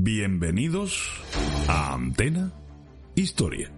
Bienvenidos a Antena Historia.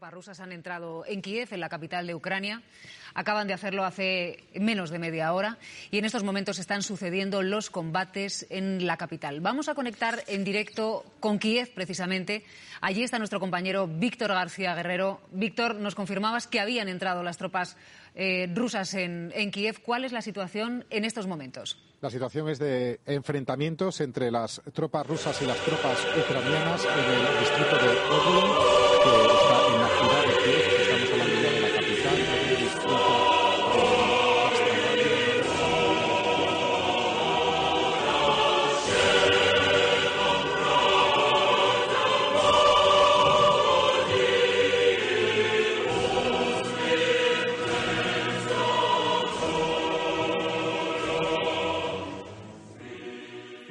Tropas rusas han entrado en Kiev, en la capital de Ucrania. Acaban de hacerlo hace menos de media hora y en estos momentos están sucediendo los combates en la capital. Vamos a conectar en directo con Kiev, precisamente. Allí está nuestro compañero Víctor García Guerrero. Víctor, nos confirmabas que habían entrado las tropas eh, rusas en, en Kiev. ¿Cuál es la situación en estos momentos? La situación es de enfrentamientos entre las tropas rusas y las tropas ucranianas en el distrito de Oblon, que está en la ciudad de Kiev. Estamos hablando ya de la capital, de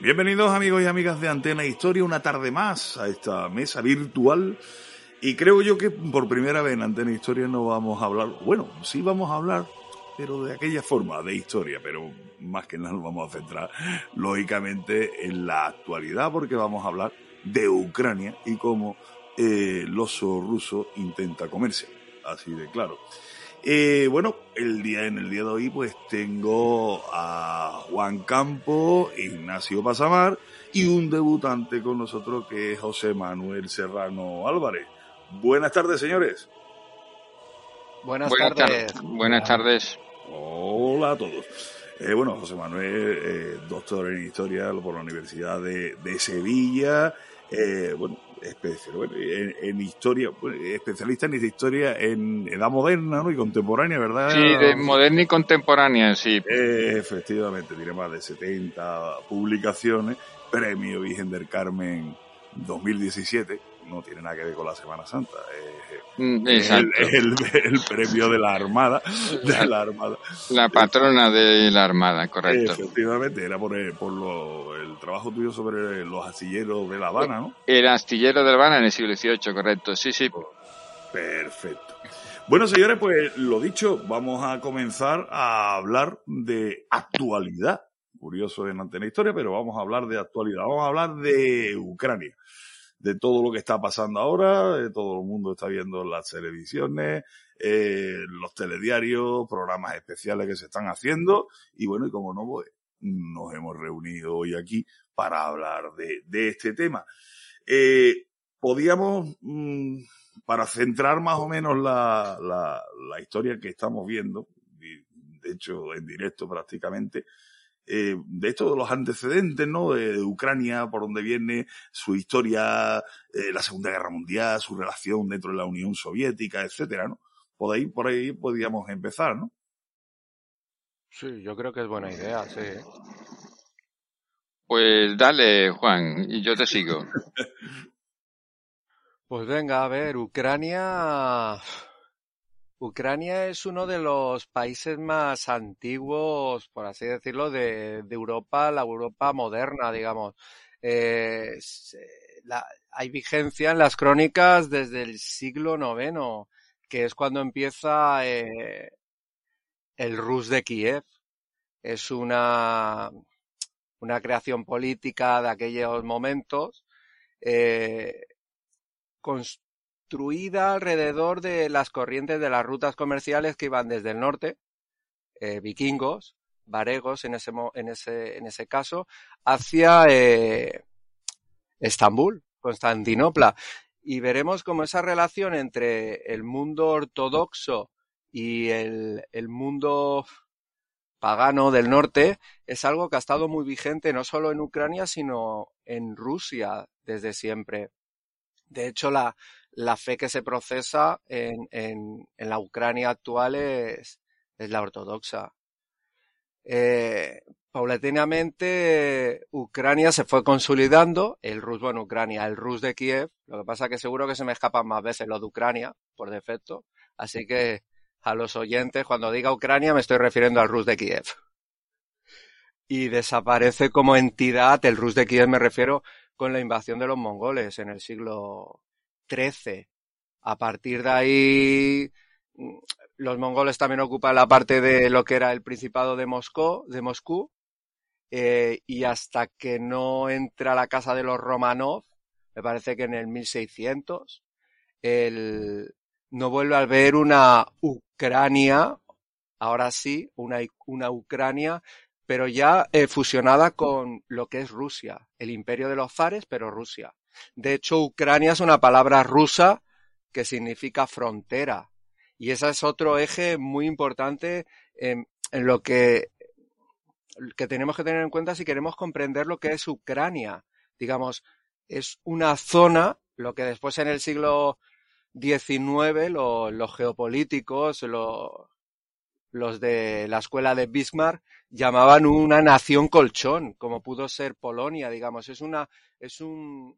Bienvenidos amigos y amigas de Antena Historia, una tarde más a esta mesa virtual. Y creo yo que por primera vez en Antena Historia no vamos a hablar, bueno, sí vamos a hablar, pero de aquella forma de historia, pero más que nada nos vamos a centrar lógicamente en la actualidad porque vamos a hablar de Ucrania y cómo eh, el oso ruso intenta comerse, así de claro. Eh, bueno, el día, en el día de hoy pues tengo a Juan Campo, Ignacio Pasamar y un debutante con nosotros que es José Manuel Serrano Álvarez. Buenas tardes, señores. Buenas, Buenas tardes. tar- Buenas tardes. Hola a todos. Eh, bueno, José Manuel, eh, doctor en Historia por la Universidad de, de Sevilla. Eh, bueno, especia- bueno, en, en Historia, bueno, especialista en Historia en Edad Moderna ¿no? y Contemporánea, ¿verdad? Sí, de moderna y contemporánea, sí. Eh, efectivamente, tiene más de 70 publicaciones. Premio Virgen del Carmen 2017. No tiene nada que ver con la Semana Santa. eh, Mm, es el, Exacto. el- el premio de la Armada. De la Armada. La patrona de la Armada, correcto. Efectivamente, era por, el, por lo- el trabajo tuyo sobre los astilleros de La Habana, ¿no? El astillero de La Habana en el siglo XVIII, correcto. Sí, sí. Perfecto. Bueno, señores, pues lo dicho, vamos a comenzar a hablar de actualidad. Curioso en Antena Historia, pero vamos a hablar de actualidad. Vamos a hablar de Ucrania, de todo lo que está pasando ahora. todo el mundo está viendo las televisiones, eh, los telediarios, programas especiales que se están haciendo. Y bueno, y como no, pues, nos hemos reunido hoy aquí para hablar de, de este tema. Eh, podíamos, mm, para centrar más o menos la, la, la, historia que estamos viendo, de hecho en directo prácticamente, eh, de esto de los antecedentes, ¿no? De, Ucrania, por donde viene su historia, eh, la Segunda Guerra Mundial, su relación dentro de la Unión Soviética, etcétera, ¿no? Por ahí, por ahí podríamos empezar, ¿no? Sí, yo creo que es buena idea, sí. Pues dale, Juan, y yo te sigo. pues venga, a ver, Ucrania. Ucrania es uno de los países más antiguos, por así decirlo, de, Europa, la Europa moderna, digamos. Eh, hay vigencia en las crónicas desde el siglo IX, que es cuando empieza eh, el Rus de Kiev. Es una, una creación política de aquellos momentos, eh, construida alrededor de las corrientes de las rutas comerciales que iban desde el norte, eh, vikingos, varegos en ese, en ese, en ese caso, hacia eh, Estambul, Constantinopla. Y veremos cómo esa relación entre el mundo ortodoxo y el, el mundo pagano del norte es algo que ha estado muy vigente no solo en Ucrania, sino en Rusia desde siempre. De hecho, la, la fe que se procesa en, en, en la Ucrania actual es, es la ortodoxa. Eh, paulatinamente Ucrania se fue consolidando, el Rus, bueno, Ucrania, el Rus de Kiev, lo que pasa que seguro que se me escapan más veces lo de Ucrania, por defecto, así que a los oyentes, cuando diga Ucrania me estoy refiriendo al Rus de Kiev. Y desaparece como entidad, el Rus de Kiev me refiero con la invasión de los mongoles en el siglo 13. A partir de ahí, mm, los mongoles también ocupan la parte de lo que era el Principado de Moscú, de Moscú eh, y hasta que no entra la casa de los Romanov, me parece que en el 1600, el, no vuelve a haber una Ucrania, ahora sí, una, una Ucrania, pero ya eh, fusionada con lo que es Rusia, el imperio de los zares, pero Rusia. De hecho, Ucrania es una palabra rusa que significa frontera. Y ese es otro eje muy importante en, lo que, que tenemos que tener en cuenta si queremos comprender lo que es Ucrania. Digamos, es una zona, lo que después en el siglo XIX los geopolíticos, los de la escuela de Bismarck, llamaban una nación colchón, como pudo ser Polonia, digamos. Es una, es un,